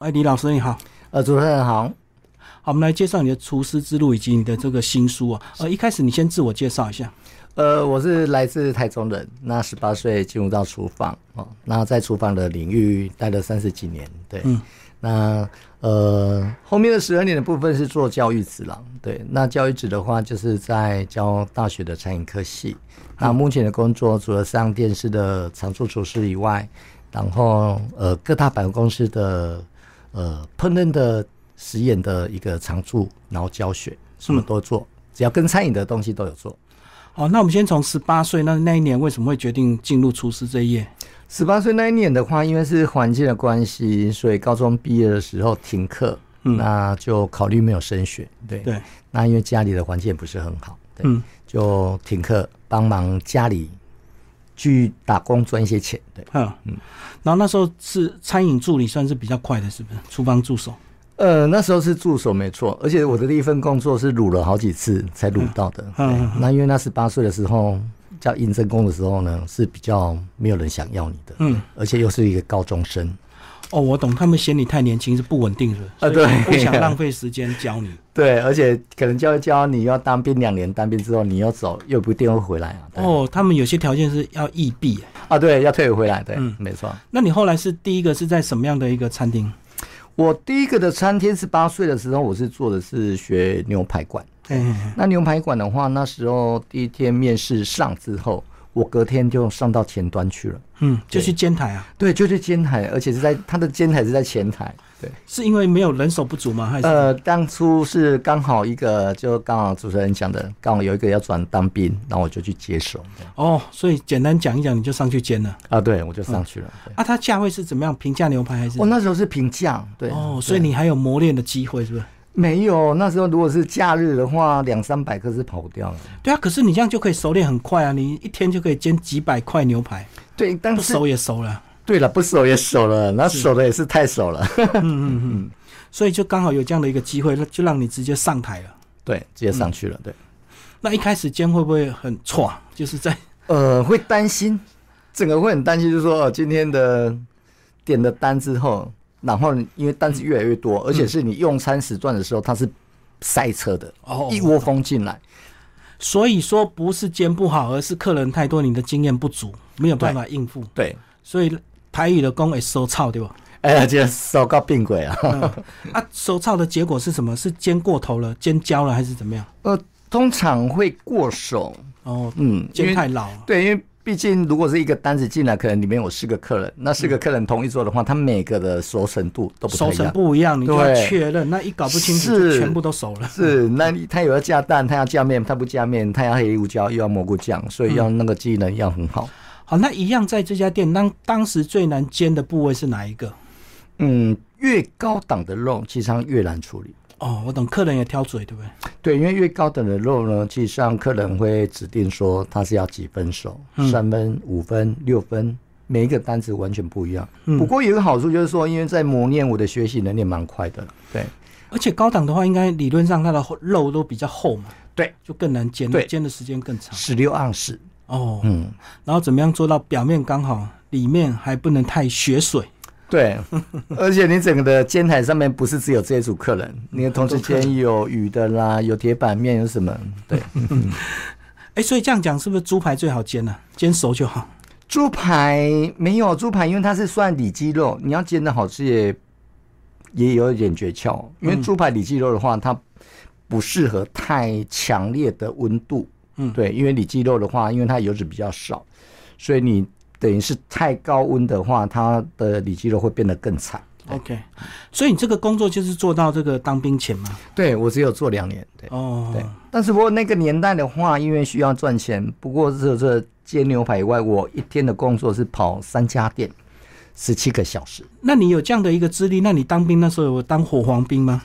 哎，李老师你好，呃，主持人好，好，我们来介绍你的厨师之路以及你的这个新书啊。呃，一开始你先自我介绍一下。呃，我是来自台中人，那十八岁进入到厨房哦，那在厨房的领域待了三十几年，对，嗯，那呃后面的十二年的部分是做教育职了，对，那教育职的话就是在教大学的餐饮科系，那目前的工作除了上电视的常驻厨师以外，然后呃各大百货公司的。呃，烹饪的实验的一个常驻，然后教学，什么都做，只要跟餐饮的东西都有做。好，那我们先从十八岁那那一年，为什么会决定进入厨师这一页？十八岁那一年的话，因为是环境的关系，所以高中毕业的时候停课，那就考虑没有升学。对对，那因为家里的环境也不是很好，嗯，就停课，帮忙家里。去打工赚一些钱，对，嗯。嗯，然后那时候是餐饮助理，算是比较快的，是不是？厨房助手，呃，那时候是助手没错，而且我的第一份工作是卤了好几次才卤到的，嗯，那因为那十八岁的时候叫应征工的时候呢，是比较没有人想要你的，嗯，而且又是一个高中生。哦，我懂，他们嫌你太年轻，是不稳定的，啊，对，不想浪费时间教你。对，而且可能教一教你要当兵两年，当兵之后你要走，又不一定会回来啊。哦，他们有些条件是要异地啊，对，要退回来，对，嗯，没错。那你后来是第一个是在什么样的一个餐厅？我第一个的餐厅是八岁的时候，我是做的是学牛排馆。嗯，那牛排馆的话，那时候第一天面试上之后。我隔天就上到前端去了，嗯，就去监台啊，对，就去监台，而且是在他的监台是在前台，对，是因为没有人手不足吗？还是呃，当初是刚好一个，就刚好主持人讲的，刚好有一个要转当兵，然后我就去接手。哦，所以简单讲一讲，你就上去监了啊？对，我就上去了。啊，它价位是怎么样？平价牛排还是？我那时候是平价，对。哦，所以你还有磨练的机会，是不是？没有，那时候如果是假日的话，两三百克是跑不掉的。对啊，可是你这样就可以熟练很快啊！你一天就可以煎几百块牛排。对，但是熟也熟了。对了，不熟也熟了，那熟的也是太熟了。嗯嗯嗯。所以就刚好有这样的一个机会，就让你直接上台了。对，直接上去了。对。那一开始煎会不会很错？就是在呃，会担心，整个会很担心，就是说今天的点的单之后。然后，因为单子越来越多，而且是你用餐时段的时候，它是塞车的，一窝蜂进来。所以说不是煎不好，而是客人太多，你的经验不足，没有办法应付。对，所以台语的工也收操，对吧？哎呀，这收到病鬼啊！啊，收操的结果是什么？是煎过头了，煎焦了，还是怎么样？呃，通常会过手。哦，嗯，煎太老。对，因为。毕竟，如果是一个单子进来，可能里面有四个客人，那四个客人同意做的话，他每个的熟成度都不熟成不一样，你就要确认。那一搞不清楚，全部都熟了。是，那他有要加蛋，他要加面，他不加面，他要黑胡椒，又要蘑菇酱，所以要那个技能要很好。好，那一样在这家店，当当时最难煎的部位是哪一个？嗯，越高档的肉，其实上越难处理。哦，我懂，客人也挑嘴，对不对？对，因为越高等的肉呢，其实上客人会指定说他是要几分熟，三分、五分、六分，每一个单子完全不一样。不过有一个好处就是说，因为在磨练，我的学习能力蛮快的。对，而且高档的话，应该理论上它的肉都比较厚嘛，对，就更难煎，煎的时间更长。十六盎司哦，嗯，然后怎么样做到表面刚好，里面还不能太血水？对，而且你整个的煎台上面不是只有这一组客人，你的同时间有鱼的啦，有铁板面，有什么？对，哎，所以这样讲是不是猪排最好煎呢？煎熟就好。猪排没有猪排，因为它是算里脊肉，你要煎的好吃也也有一点诀窍。因为猪排里脊肉的话，它不适合太强烈的温度。嗯，对，因为里脊肉的话，因为它油脂比较少，所以你。等于是太高温的话，它的里脊肉会变得更惨。OK，所以你这个工作就是做到这个当兵前吗？对，我只有做两年。对哦，对。但是不过那个年代的话，因为需要赚钱，不过是这煎牛排以外，我一天的工作是跑三家店，十七个小时。那你有这样的一个资历？那你当兵那时候有当火黄兵吗？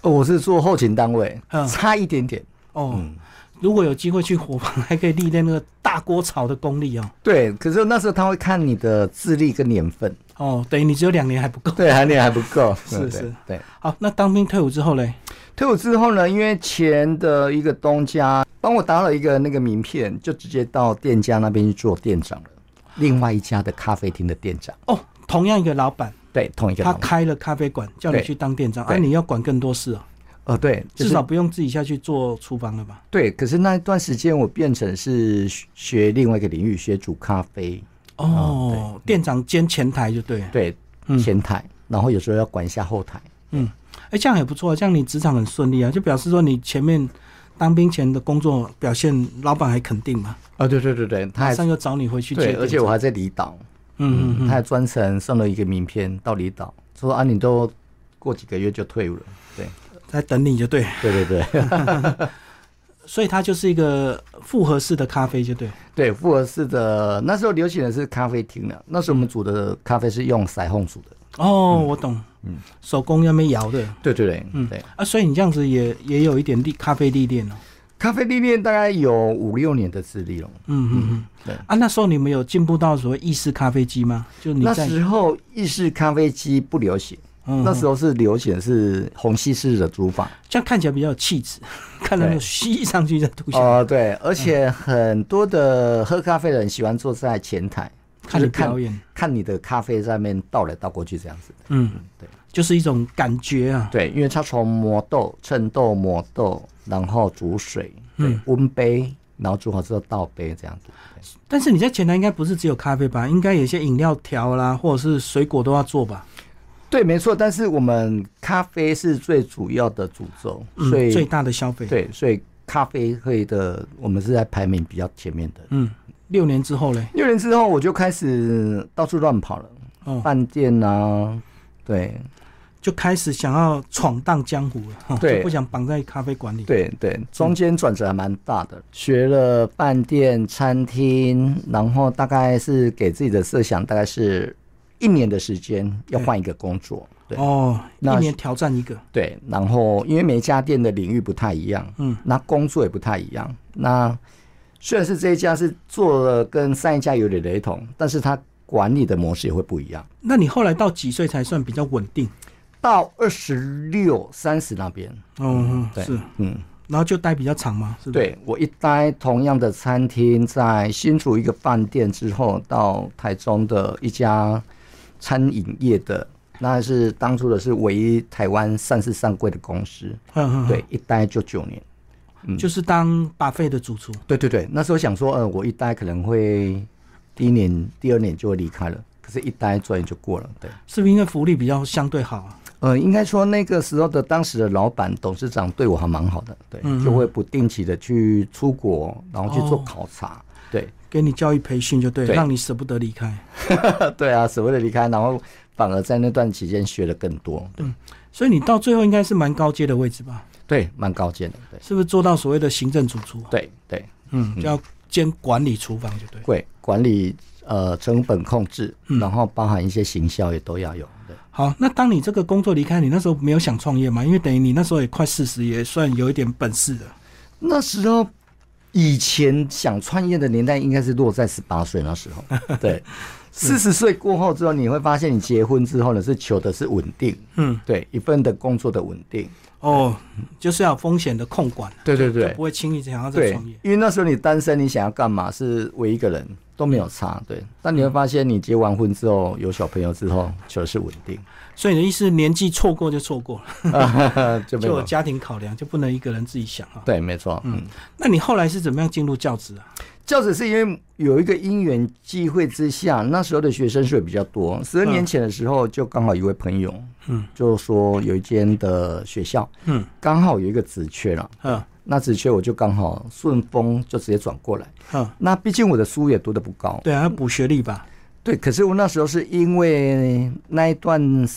哦，我是做后勤单位，差一点点。哦。如果有机会去火房，还可以历练那个大锅炒的功力哦。对，可是那时候他会看你的资历跟年份哦，等于你只有两年还不够。对，两年还不够。是是，对。好，那当兵退伍之后嘞？退伍之后呢？因为前的一个东家帮我打了一个那个名片，就直接到店家那边去做店长了。另外一家的咖啡厅的店长。哦，同样一个老板。对，同一个他老板。开了咖啡馆，叫你去当店长，啊，你要管更多事啊，呃，对，至少不用自己下去做厨房了吧？对。可是那一段时间，我变成是学学另外一个领域，学煮咖啡，哦，店长兼前台就对了。对，嗯前台，然后有时候要管一下后台。嗯哎，这样也不错，这样你职场很顺利啊，就表示说你前面当兵前的工作表现，老板还肯定嘛，啊，对对对对，他还马上又找你回去接对，而且我还在离岛，嗯嗯嗯，他还专程送了一个名片到离岛，说啊，你都过几个月就退伍了。对，在等你就对，对对对 所以它就是一个复合式的咖啡就对。对，复合式的那时候流行的是咖啡厅的，那时候我们煮的咖啡是用筛烘煮的。哦，我懂，嗯手工要没摇的，对对对，嗯对。啊，所以你这样子也也有一点历咖啡历练哦。咖啡历练大概有五六年的资历了。嗯嗯嗯，对啊，那时候你们有进步到所谓意式咖啡机吗？就你那在时候意式咖啡机不流行，嗯那时候是流行是虹吸式的煮法。这样看起来比较有气质，看到那个吸上去再吐下来，哦、对，而且很多的喝咖啡的人喜欢坐在前台，看你表演，看你的咖啡在那边倒来倒过去这样子。嗯，对，就是一种感觉啊。对，因为它从磨豆、称豆、磨豆，然后煮水，对嗯，温杯，然后煮好之后倒杯这样子。但是你在前台应该不是只有咖啡吧？应该有一些饮料条啦，或者是水果都要做吧？对，没错。但是我们咖啡是最主要的主轴，嗯所，以最大的消费。，对，所以咖啡会的，我们是在排名比较前面的。嗯，六年之后嘞，六年之后，我就开始到处乱跑了，哦，饭店啊，对就开始想要闯荡江湖了，哈对就不想绑在咖啡馆里。，对对，中间转折还蛮大的，学了饭店、餐厅，然后大概是给自己的设想，大概是一年的时间要换一个工作。对哦，一年挑战一个，对，然后因为每家店的领域不太一样，嗯，那工作也不太一样。那虽然是这一家是做了跟上一家有点雷同，但是它管理的模式也会不一样。那你后来到几岁才算比较稳定？到二十六、三十那边，哦，嗯对是，嗯，然后就待比较长嘛，是不是？对我一待同样的餐厅，在新竹一个饭店之后，到台中的一家餐饮业的，那是当初的是唯一台湾上市上柜的公司，嗯，嗯，对，一待就九年。嗯，就是当巴菲的主厨。对对对，那时候想说，呃，我一待可能会第一年、第二年就会离开了，可是，一待转眼就过了。对，是不是因为福利比较相对好啊？呃，应该说那个时候的当时的老板、董事长对我还蛮好的，对，嗯嗯就会不定期的去出国，然后去做哦考察。对，给你教育培训就对让你舍不得离开。对啊，舍不得离开，然后反而在那段期间学的更多。嗯，所以你到最后应该是蛮高阶的位置吧？对，蛮高阶的。对，是不是做到所谓的行政主厨？，对对，嗯，就要兼管理厨房就对。对管理呃成本控制，嗯然后包含一些行销也都要有。对。好，那当你这个工作离开，你那时候没有想创业吗？因为等于你那时候也快四十，也算有一点本事的。那时候以前想创业的年代应该是落在十八岁那时候，对，四十岁过后之后，你会发现你结婚之后呢是求的是稳定，嗯，对一份的工作的稳定，哦，就是要有风险的控管，对对对。不会轻易想要再对创业。，因为那时候你单身，你想要干嘛是唯一一个人都没有差，对，但你会发现你结完婚之后有小朋友之后求的是稳定，所以你的意思，年纪错过就错过了，就没有。家庭考量，就不能一个人自己想啊。对，没错，嗯。那你后来是怎么样进入教职啊？教职是因为有一个因缘际会之下，那时候的学生数比较多。十二年前的时候，就刚好一位朋友，嗯，就说有一间的学校嗯。刚好有一个职缺了，嗯。那职缺我就刚好顺风就直接转过来。嗯，那毕竟我的书也读的不高，对啊，要补学历吧。对，可是我那时候是因为那一段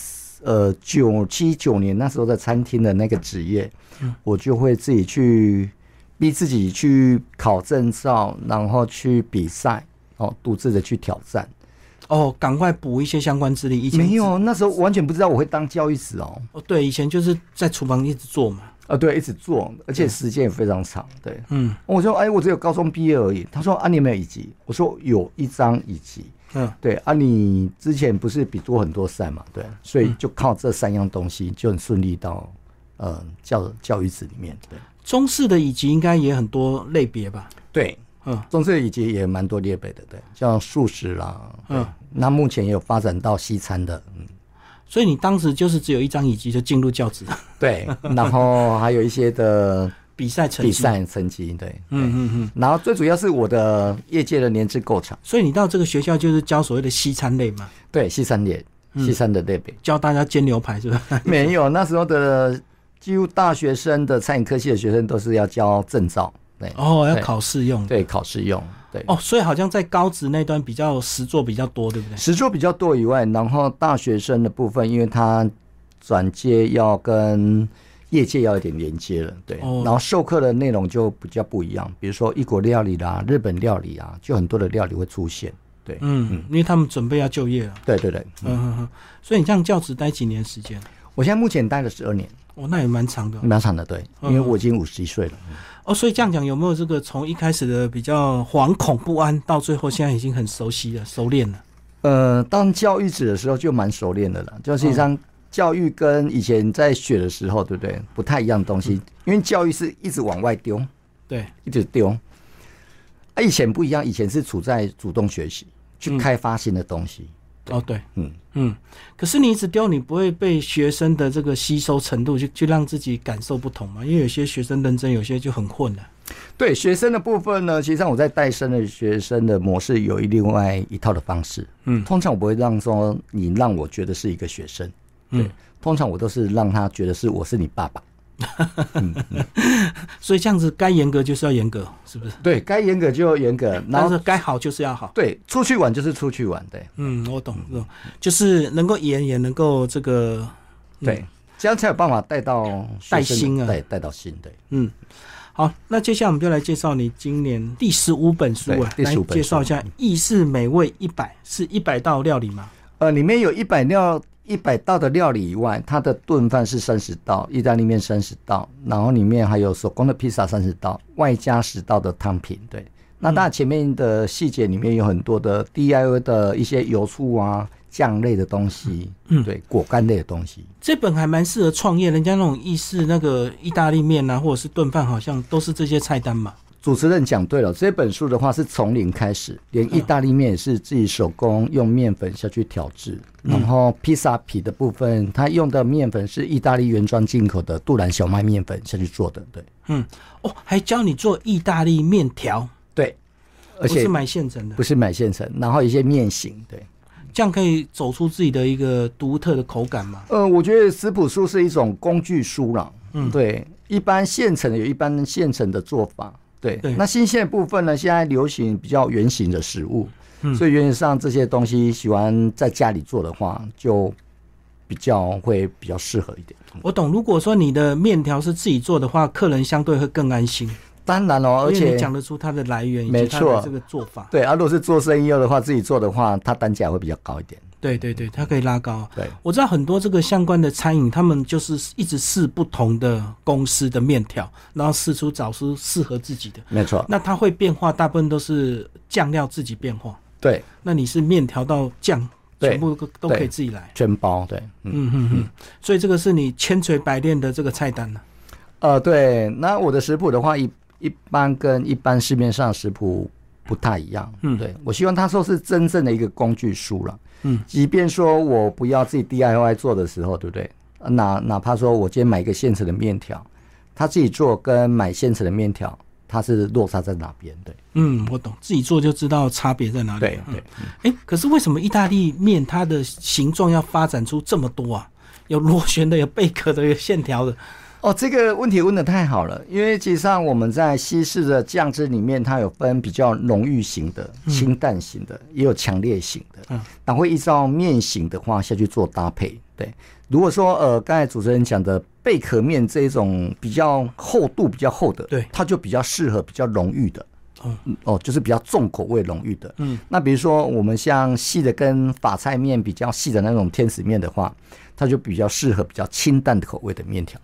呃九七九年那时候在餐厅的那个职业，嗯。我就会自己去逼自己去考证照，然后去比赛，哦，独自的去挑战。哦，赶快补一些相关资历。以前没有，那时候完全不知道我会当教育职哦。哦，对，以前就是在厨房一直做嘛。啊，对，一直做，而且时间也非常长。对，嗯我说，哎，我只有高中毕业而已。他说，啊，你有没有乙级？我说有一张乙级。嗯，对啊，你之前不是比多很多赛嘛？对，所以就靠这三样东西就很顺利到呃教教育职里面。对中式的乙级应该也很多类别吧？对，嗯中式的乙级也蛮多列北的，对，像素食啦，嗯嗯，那目前也有发展到西餐的，嗯，所以你当时就是只有一张椅子就进入教职 对，然后还有一些的 比赛成绩。比赛成绩，对，嗯嗯嗯。然后最主要是我的业界的年资够长，所以你到这个学校就是教所谓的西餐类嘛？对，西餐类，西餐的类别。教大家煎牛排是吧？没有，那时候的几乎大学生的餐饮科系的学生都是要教证照，对，哦，要考试用。对，考试用。对，哦，所以好像在高职那端比较实作比较多，对不对？实作比较多以外，然后大学生的部分，因为他转接要跟业界要一点连接了，对，然后授课的内容就比较不一样，比如说异国料理啦、日本料理啊，就很多的料理会出现，对，嗯，因为他们准备要就业了，对对对，嗯嗯，所以你这样教职待几年时间？我现在目前待了十二年，哦，那也蛮长的，蛮长的，对，因为我已经五十一岁了。哦，所以这样讲有没有这个从一开始的比较惶恐不安，到最后现在已经很熟悉了、熟练了？呃，当教育者的时候就蛮熟练的了。就实际上，教育跟以前在学的时候，对不对？不太一样的东西，因为教育是一直往外丢，对，一直丢。啊，以前不一样，以前是处在主动学习，去开发新的东西。哦，对，嗯嗯，可是你一直丢，你不会被学生的这个吸收程度就就让自己感受不同嘛？因为有些学生认真，有些就很混了。对学生的部分呢，其实上我在带生的学生的模式有一另外一套的方式。嗯，通常我不会让说你让我觉得是一个学生，对，通常我都是让他觉得是我是你爸爸。所以这样子，该严格就是要严格，是不是？对该严格就要严格，然后该好就是要好。对，出去玩就是出去玩，对。嗯，我懂，懂，就是能够严，也能够这个，对，这样才有办法带到带心啊，带带到心，对。嗯，好，那接下来我们就来介绍你今年第十五本书啊，来介绍一下《意式美味一百》，是一百道料理吗？呃，里面有一百料。一百道的料理以外，它的炖饭是三十道，意大利面三十道，然后里面还有手工的披萨三十道，外加十道的汤品。对，那当然前面的细节里面有很多的 DIY 的一些油醋啊、酱类的东西，嗯，对，果干类的东西。这本还蛮适合创业，人家那种意式那个意大利面啊，或者是炖饭，好像都是这些菜单嘛。主持人讲对了，这本书的话是从零开始，连意大利面也是自己手工用面粉下去调制，然后披萨皮的部分，它用的面粉是意大利原装进口的杜兰小麦面粉下去做的。对，嗯，哦，还教你做意大利面条，对，而且是买现成的，不是买现成，然后一些面型，对，这样可以走出自己的一个独特的口感吗？呃，我觉得食谱书是一种工具书啦，嗯，对，一般现成的有一般现成的做法。对，那新鲜的部分呢？现在流行比较圆形的食物，所以原则上这些东西喜欢在家里做的话，就比较会比较适合一点。我懂，如果说你的面条是自己做的话，客人相对会更安心。当然哦，而且讲得出它的来源，没错，这个做法。对，啊，如果是做生意用的话，自己做的话，它单价会比较高一点。对对对，它可以拉高。对，我知道很多这个相关的餐饮，他们就是一直试不同的公司的面条，然后试出找出适合自己的。没错。那它会变化，大部分都是酱料自己变化。对。那你是面条到酱，全部都都可以自己来。全包，对。嗯嗯嗯。所以这个是你千锤百炼的这个菜单呢。呃，对。那我的食谱的话，一一般跟一般市面上食谱不太一样。嗯，对。我希望它说是真正的一个工具书了。嗯，即便说我不要自己 DIY 做的时候，对不对？哪哪怕说我今天买一个现成的面条，他自己做跟买现成的面条，它是落差在哪边？对，嗯，我懂，自己做就知道差别在哪里。对对，哎，可是为什么意大利面它的形状要发展出这么多啊？有螺旋的，有贝壳的，有线条的。哦，这个问题问的太好了，因为其实上我们在西式的酱汁里面，它有分比较浓郁型的、清淡型的，也有强烈型的。嗯，那会依照面型的话下去做搭配。对，如果说呃，刚才主持人讲的贝壳面这种比较厚度比较厚的，对，它就比较适合比较浓郁的。嗯哦，就是比较重口味浓郁的。嗯，那比如说我们像细的跟法菜面比较细的那种天使面的话，它就比较适合比较清淡的口味的面条。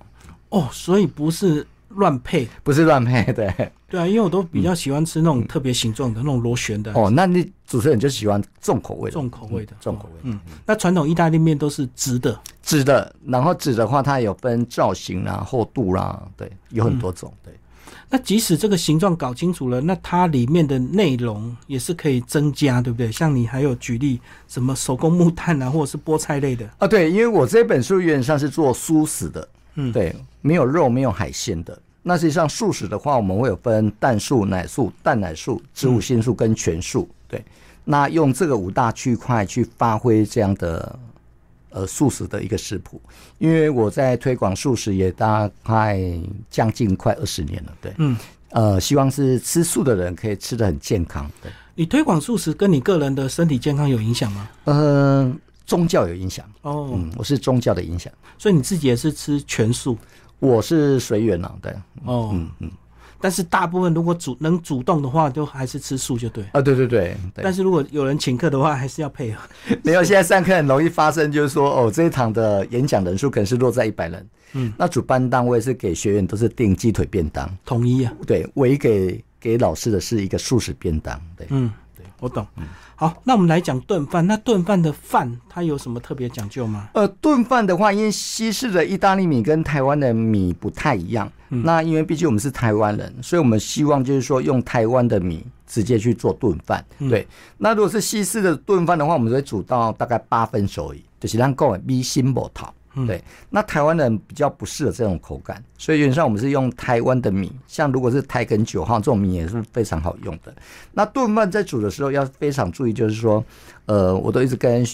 哦，所以不是乱配，不是乱配，对。对啊，因为我都比较喜欢吃那种特别形状的那种螺旋的。哦，那你主持人就喜欢重口味的，重口味的，重口味。嗯，那传统意大利面都是直的，直的，然后直的话它有分造型啊、厚度啦，对，有很多种，对。那即使这个形状搞清楚了，那它里面的内容也是可以增加，对不对？像你还有举例什么手工木炭啊，或者是菠菜类的。啊？对，因为我这本书原上是做素食的，嗯，对，没有肉，没有海鲜的。那实际上素食的话，我们会有分蛋素、奶素、蛋奶素、植物性素跟全素。对，那用这个五大区块去发挥这样的呃素食的一个食谱。因为我在推广素食也大概将近快二十年了。对，嗯，呃，希望是吃素的人可以吃的很健康。对，你推广素食跟你个人的身体健康有影响吗？嗯，宗教有影响。哦，嗯，我是宗教的影响，所以你自己也是吃全素。我是随缘了，对，哦，嗯嗯，但是大部分如果主能主动的话，都还是吃素就对。啊，对对对。但是如果有人请客的话，还是要配合。没有，现在上课很容易发生，就是说，哦，这一堂的演讲人数可能是落在一百人，嗯，那主办单位是给学员都是订鸡腿便当，统一啊，对，唯给给老师的是一个素食便当，对，嗯，对我懂，嗯。好，那我们来讲炖饭。那炖饭的饭它有什么特别讲究吗？呃，炖饭的话，因为西式的意大利米跟台湾的米不太一样。那因为毕竟我们是台湾人，所以我们希望就是说用台湾的米直接去做炖饭。对。那如果是西式的炖饭的话，我们会煮到大概八分熟，就是让够米心不烫。对，那台湾人比较不适合这种口感，所以原则上我们是用台湾的米，像如果是台梗九号这种米也是非常好用的。那炖饭在煮的时候要非常注意，就是说，呃，我都一直跟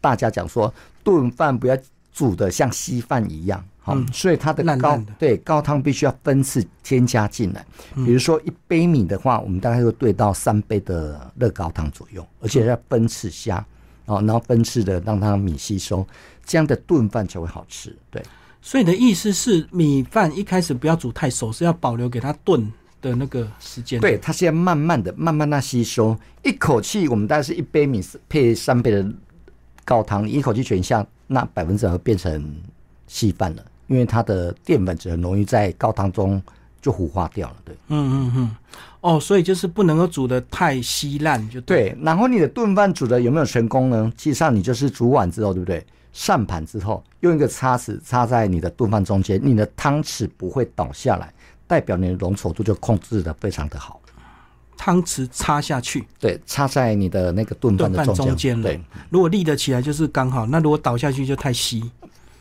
大家讲说，炖饭不要煮的像稀饭一样，好，所以它的高对高汤必须要分次添加进来。比如说一杯米的话，我们大概会兑到三杯的热高汤左右，而且要分次下，哦，然后分次的让它米吸收。这样的炖饭才会好吃，对。所以你的意思是，米饭一开始不要煮太熟，是要保留给它炖的那个时间。对，它是要慢慢的、慢慢的吸收。一口气，我们大概是一杯米配三杯的高汤，一口气全下，那百分之百会变成稀饭了，因为它的淀粉质很容易在高汤中就糊化掉了。对，嗯嗯嗯。哦，所以就是不能够煮的太稀烂，就对。然后你的炖饭煮的有没有成功呢？其实上你就是煮完之后，对不对？上盘之后，用一个叉子插在你的炖饭中间，你的汤匙不会倒下来，代表你的浓稠度就控制的非常的好。汤匙插下去，对，插在你的那个炖饭的中间，对。如果立得起来就是刚好，那如果倒下去就太稀。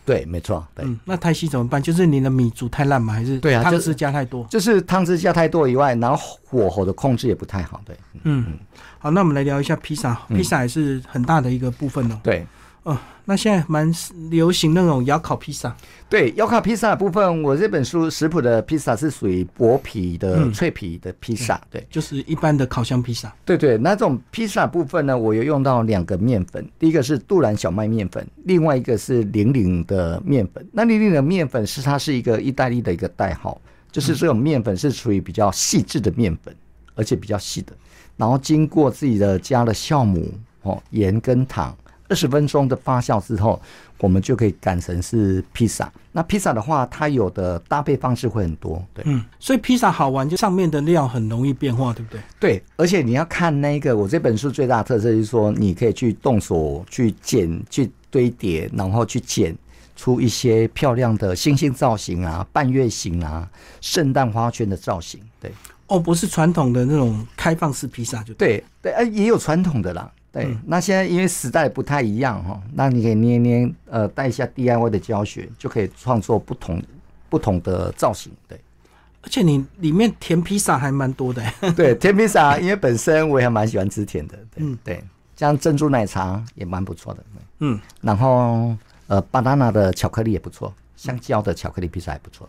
对，没错，对。那太稀怎么办？就是你的米煮太烂吗？还是对啊，汤汁加太多？就是汤汁加太多以外，然后火候的控制也不太好，对。嗯，好，那我们来聊一下披萨，披萨也是很大的一个部分哦。对。哦，那现在蛮流行那种窑烤披萨。对，窑烤披萨的部分，我这本书食谱的披萨是属于薄皮的脆皮的披萨。对，就是一般的烤箱披萨。对对，那这种披萨部分呢，我有用到两个面粉，第一个是杜兰小麦面粉，另外一个是零零的面粉。那零零的面粉是它是一个意大利的一个代号，就是这种面粉是属于比较细致的面粉，而且比较细的，然后经过自己的加了酵母哦，盐跟糖。二十分钟的发酵之后，我们就可以擀成是披萨。那披萨的话，它有的搭配方式会很多，对。嗯，所以披萨好玩，就上面的料很容易变化，对不对？对，而且你要看那个，我这本书最大的特色就是说，你可以去动手去剪、去堆叠，然后去剪出一些漂亮的星星造型啊、半月形啊、圣诞花圈的造型。对，哦，不是传统的那种开放式披萨，就对对，呃，也有传统的啦。对，那现在因为时代不太一样哈，那你可以捏捏，呃，带一下 DIY 的教学，就可以创作不同不同的造型。对，而且你里面甜披萨还蛮多的。对，甜披萨，因为本身我也蛮喜欢吃甜的。嗯，对，像珍珠奶茶也蛮不错的。嗯，然后呃，banana 的巧克力也不错，香蕉的巧克力披萨也不错。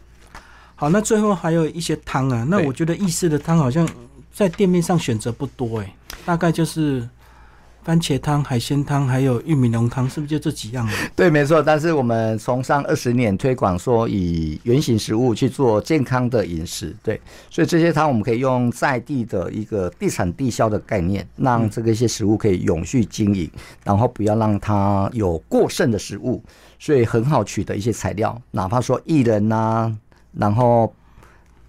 好，那最后还有一些汤啊，那我觉得意式的汤好像在店面上选择不多哎，大概就是。番茄汤、海鲜汤，还有玉米浓汤，是不是就这几样？对，没错。但是我们从上二十年推广说，以原形食物去做健康的饮食，对。所以这些汤我们可以用在地的一个地产地销的概念，让这个一些食物可以永续经营，然后不要让它有过剩的食物，所以很好取得一些材料，哪怕说薏仁呐，然后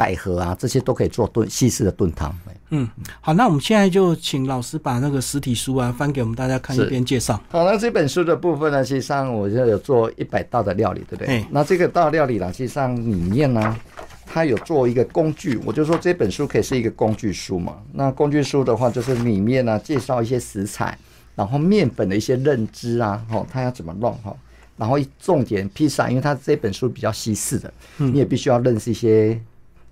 百合啊，这些都可以做炖西式的炖汤。嗯，好，那我们现在就请老师把那个实体书啊翻给我们大家看，一遍介绍。好，那这本书的部分呢，实际上我就有做一百道的料理，对不对？那这个道料理呢，实际上里面呢，它有做一个工具，我就说这本书可以是一个工具书嘛。那工具书的话，就是里面呢介绍一些食材，然后面粉的一些认知啊，哦，它要怎么弄哈。然后重点披萨，因为它这本书比较西式的，你也必须要认识一些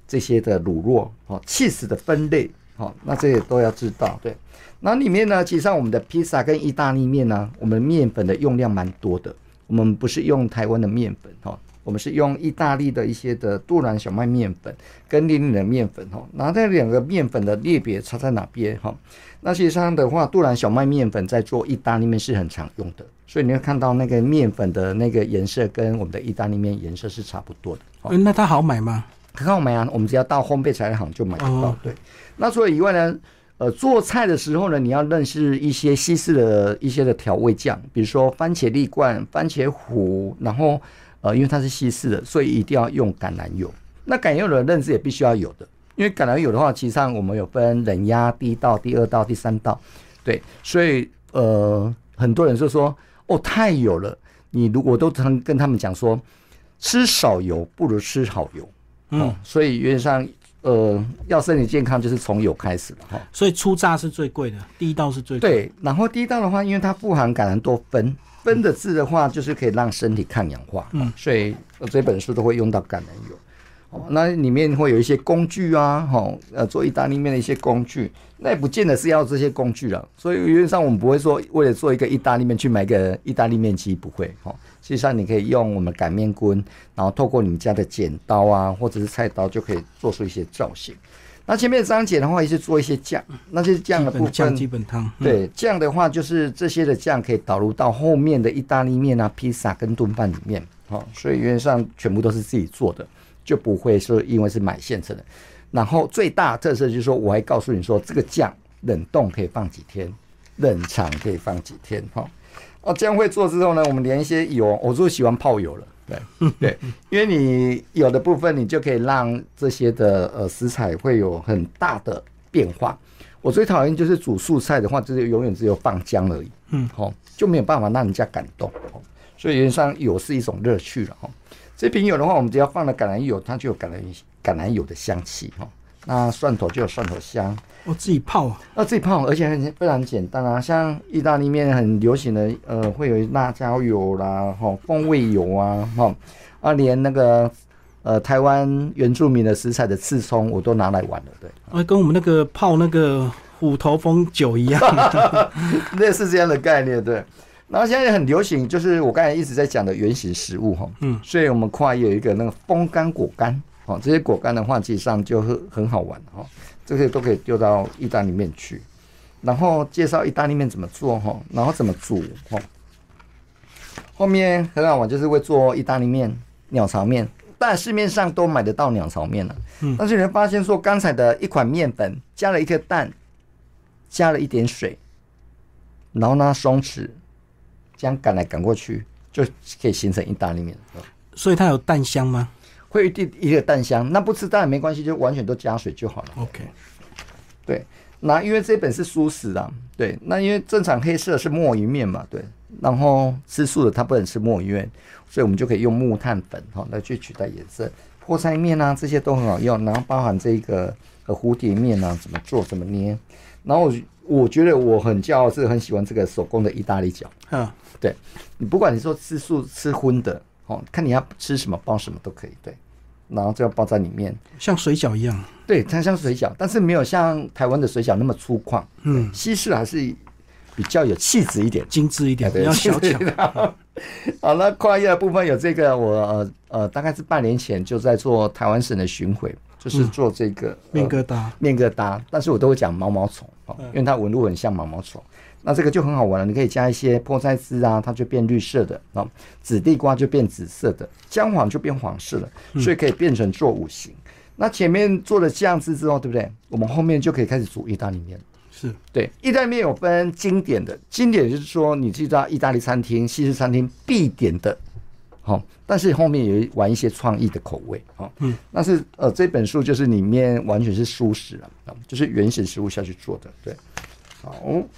这些的乳酪哦，cheese 的分类哦，那这些都要知道。对，那里面呢，其实上我们的披萨跟意大利面呢，我们面粉的用量蛮多的。我们不是用台湾的面粉哈，我们是用意大利的一些的杜兰小麦面粉跟林林的面粉哈。那这两个面粉的类别差在哪边哈？那实际上的话，杜兰小麦面粉在做意大利面是很常用的。所以你会看到那个面粉的那个颜色跟我们的意大利面颜色是差不多的。哦，那它好买吗？很好买啊，我们只要到烘焙材料行就买得到。对，那除了以外呢，呃，做菜的时候呢，你要认识一些西式的一些的调味酱，比如说番茄粒罐、番茄糊，然后呃，因为它是西式的，所以一定要用橄榄油。那橄榄油的认知也必须要有的，因为橄榄油的话，其实上我们有分冷压第一道、第二道、第三道，对，所以呃，很多人就说。哦，太油了！你如果都常跟他们讲说，吃少油不如吃好油，嗯，所以原则上，呃，要身体健康就是从有开始了哈。所以初榨是最贵的，第一道是最贵。对，然后第一道的话，因为它富含橄榄多酚，酚的字的话就是可以让身体抗氧化，嗯，所以这本书都会用到橄榄油。哦，那里面会有一些工具啊，哈，呃，做意大利面的一些工具，那也不见得是要这些工具了。所以原则上我们不会说为了做一个意大利面去买个意大利面机，不会，哈。实际上你可以用我们擀面棍，然后透过你们家的剪刀啊，或者是菜刀，就可以做出一些造型。那前面章节的话也是做一些酱，那些酱的部分，基本汤，对，酱的话就是这些的酱可以导入到后面的意大利面啊、披萨跟炖饭里面，好，所以原则上全部都是自己做的。就不会说因为是买现成的，然后最大特色就是说，我还告诉你说，这个酱冷冻可以放几天，冷藏可以放几天，哈。哦，这样会做之后呢，我们连一些油，我就喜欢泡油了，对对，因为你有的部分你就可以让这些的呃食材会有很大的变化。我最讨厌就是煮素菜的话，就是永远只有放姜而已，嗯，好，就没有办法让人家感动，所以原则上油是一种乐趣了，哈。这瓶油的话，我们只要放了橄榄油，它就有橄榄橄榄油的香气哈。那蒜头就有蒜头香。我自己泡啊，那自己泡，而且很非常简单啊。像意大利面很流行的，呃，会有辣椒油啦，哈，风味油啊，哈，啊，连那个呃台湾原住民的食材的刺葱，我都拿来玩了，对。啊，跟我们那个泡那个虎头蜂酒一样，类似这样的概念，对。然后现在很流行，就是我刚才一直在讲的原型食物哈，嗯，所以我们跨有一个那个风干果干，哦，这些果干的话，其实上就很很好玩哈，这些都可以丢到意大利面去，然后介绍意大利面怎么做哈，然后怎么煮哈，后面很好玩，就是会做意大利面、鸟巢面，但市面上都买得到鸟巢面了，嗯，但是你会发现说，刚才的一款面粉加了一颗蛋，加了一点水，然后呢松弛。这样赶来赶过去，就可以形成意大利面。所以它有蛋香吗？会一定一个蛋香，那不吃蛋没关系，就完全都加水就好了。OK，对。那因为这本是素食啊，对。那因为正常黑色是墨鱼面嘛，对。然后吃素的他不能吃墨鱼面，所以我们就可以用木炭粉哈来去取代颜色。菠菜面啊，这些都很好用。然后包含这个呃蝴蝶面啊，怎么做怎么捏。然后我觉得我很骄傲，是很喜欢这个手工的意大利饺。嗯。对，你不管你说吃素吃荤的哦，看你要吃什么包什么都可以。对，然后就要包在里面，像水饺一样。对，它像水饺，但是没有像台湾的水饺那么粗犷。嗯，西式还是比较有气质一点，精致一点，比较小巧。好了，跨越的部分有这个，我呃呃，大概是半年前就在做台湾省的巡回，就是做这个面疙瘩，面疙瘩，但是我都会讲毛毛虫哦，因为它纹路很像毛毛虫。那这个就很好玩了，你可以加一些菠菜丝啊，它就变绿色的啊；紫地瓜就变紫色的，姜黄就变黄色了，所以可以变成做五行。那前面做了酱汁之后，对不对？我们后面就可以开始煮意大利面。是对，意大利面有分经典的，经典就是说你去到意大利餐厅、西式餐厅必点的，好，但是后面也玩一些创意的口味啊。嗯，那是呃这本书就是里面完全是素食了啊，就是原始食物下去做的，对。好，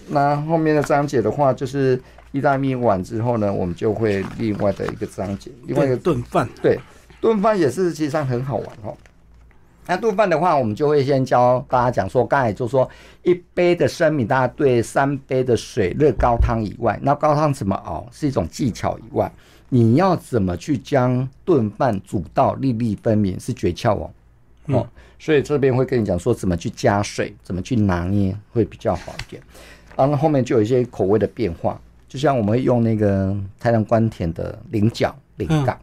那后面的章节的话，就是意大利面完之后呢，我们就会另外的一个章节，另外一个炖饭。对，炖饭也是其实上很好玩哦。那炖饭的话，我们就会先教大家讲说，刚才就说一杯的生米，大家兑三杯的水热高汤以外，那高汤怎么熬是一种技巧以外，你要怎么去将炖饭煮到粒粒分明是诀窍哦。哦，所以这边会跟你讲说怎么去加水，怎么去拿捏会比较好一点。然后后面就有一些口味的变化，就像我们会用那个台南关田的菱角、菱杠、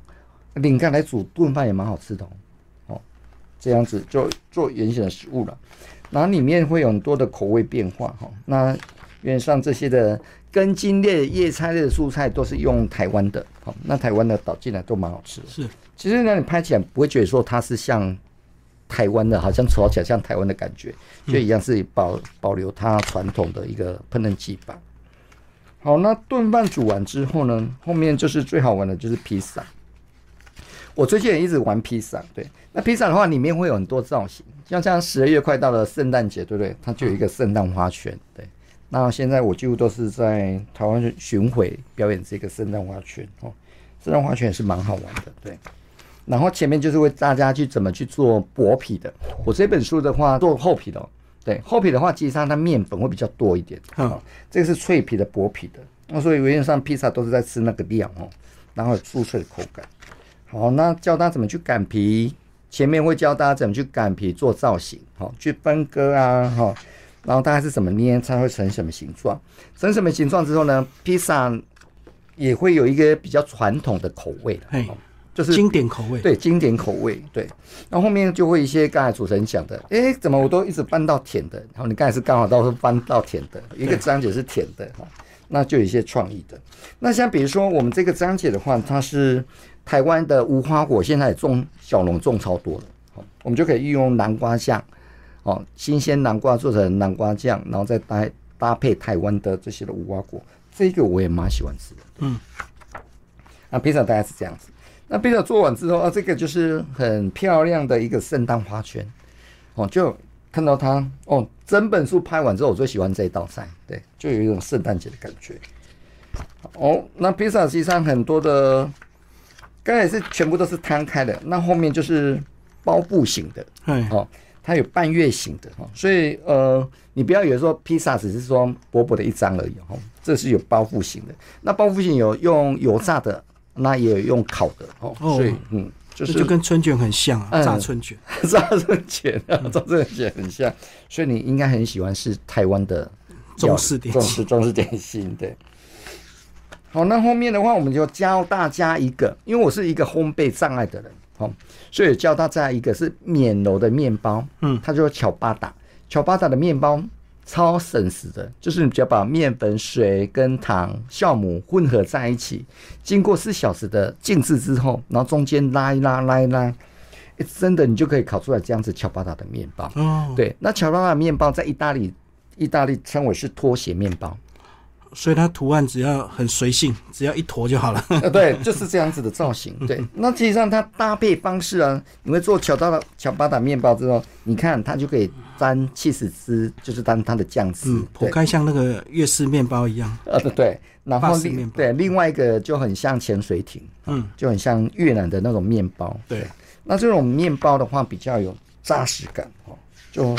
菱杠来煮炖饭也蛮好吃的哦。这样子就做原形的食物了，然后里面会有很多的口味变化哈。那原上这些的根茎类、叶菜类的蔬菜都是用台湾的，好，那台湾的导进来都蛮好吃。是，其实呢，你拍起来不会觉得说它是像。台湾的，好像炒起来像台湾的感觉，就一样是保保留它传统的一个烹饪技法。好，那炖饭煮完之后呢，后面就是最好玩的就是披萨。我最近也一直玩披萨，对。那披萨的话，里面会有很多造型，像像十二月快到了圣诞节，对不对？它就有一个圣诞花圈，对。那现在我几乎都是在台湾巡回表演这个圣诞花圈哦，圣诞花圈也是蛮好玩的，对。然后前面就是为大家去怎么去做薄皮的。我这本书的话做厚皮的，对厚皮的话，基本上它面粉会比较多一点。嗯，这个是脆皮的薄皮的。那所以原则上披萨都是在吃那个量哦，然后酥脆的口感。好，那教大家怎么去擀皮，前面会教大家怎么去擀皮做造型，好去分割啊，哈，然后大概是怎么捏才会成什么形状，成什么形状之后呢，披萨也会有一个比较传统的口味的。就是经典口味，对经典口味，对。然后后面就会一些刚才主持人讲的，哎，怎么我都一直搬到甜的？然后你刚才是刚好到是搬到甜的，一个章节是甜的哈，那就有一些创意的。那像比如说我们这个章节的话，它是台湾的无花果，现在种小农种超多了，好，我们就可以运用南瓜酱，哦，新鲜南瓜做成南瓜酱，然后再搭搭配台湾的这些的无花果，这个我也蛮喜欢吃的。嗯，那平常大概是这样子。那披萨做完之后啊，这个就是很漂亮的一个圣诞花圈，哦，就看到它哦。整本书拍完之后，我最喜欢这一道菜，对，就有一种圣诞节的感觉。哦，那披萨实际上很多的，刚才是全部都是摊开的，那后面就是包布型的，哦，它有半月形的，哦，所以呃，你不要以为说披萨只是说薄薄的一张而已，哦，这是有包覆型的。那包覆型有用油炸的。那也有用烤的哦，所以嗯，就是就跟春卷很像啊，炸春卷，炸春卷啊，炸春卷很像，所以你应该很喜欢是台湾的中式点心，中式点心对。好，那后面的话，我们就教大家一个，因为我是一个烘焙障碍的人，哦，所以教大家一个是免揉的面包，嗯，它叫巧巴达，巧巴达的面包。超省时的，就是你只要把面粉、水跟糖、酵母混合在一起，经过四小时的静置之后，然后中间拉一拉、拉一拉，真的你就可以烤出来这样子乔巴达的面包。哦，对，那乔巴达面包在意大利，意大利称为是拖鞋面包。所以它图案只要很随性，只要一坨就好了。呃，对，就是这样子的造型。对，那实际上它搭配方式啊，你会做巧巴达巧巴达面包之后，你看它就可以沾起司汁，就是当它的酱汁，嗯剖开像那个粤式面包一样。呃，对，然后另对另外一个就很像潜水艇，嗯，就很像越南的那种面包。对，那这种面包的话比较有扎实感哦，就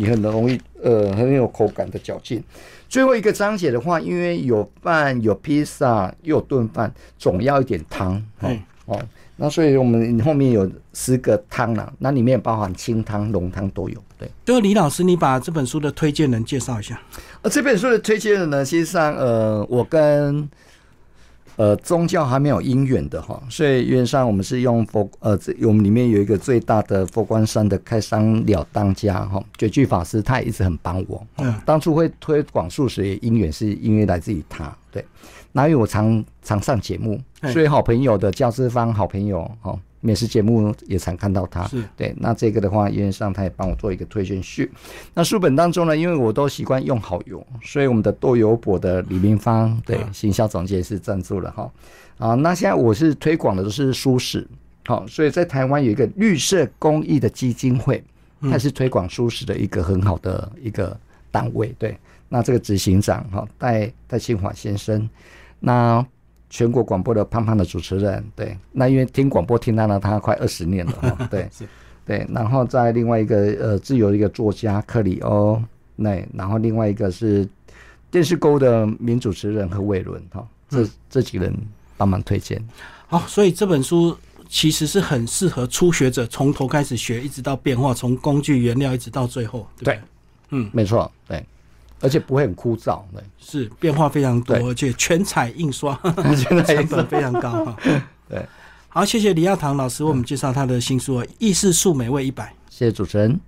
你很容易呃很有口感的嚼劲。最后一个章节的话，因为有饭、有披萨，又有炖饭，总要一点汤。哦哦，那所以我们后面有十个汤了，那里面包含清汤、浓汤都有。对，就李老师，你把这本书的推荐人介绍一下。呃，这本书的推荐人呢，实际上，呃，我跟。呃，宗教还没有因缘的哈，所以原上我们是用佛呃，这我们里面有一个最大的佛光山的开山了当家哈，觉句法师，他也一直很帮我。嗯，当初会推广素食因缘是因为来自于他，对。那因为我常常上节目，所以好朋友的教师方好朋友哈。美食节目也常看到他，对。那这个的话，原上他也帮我做一个推荐序。那书本当中呢，因为我都习惯用好油，所以我们的豆油博的李明芳，对，行销总监是赞助了哈。啊，那现在我是推广的都是素食，好，所以在台湾有一个绿色公益的基金会，它是推广素食的一个很好的一个单位，对。那这个执行长哈戴戴庆华先生，那。全国广播的胖胖的主持人，对，那因为听广播听到了他快二十年了，对，对，然后在另外一个呃，自由的一个作家克里欧，那然后另外一个是电视沟的名主持人和魏伦哈，这这几个人帮忙推荐。好，所以这本书其实是很适合初学者从头开始学，一直到变化，从工具原料一直到最后，对不对？嗯，没错，对，而且不会很枯燥，对，是变化非常多，而且 全彩印刷，成本非常高哈。对，好，谢谢李亚堂老师为我们介绍他的新书《意式素美味一百》，谢谢主持人。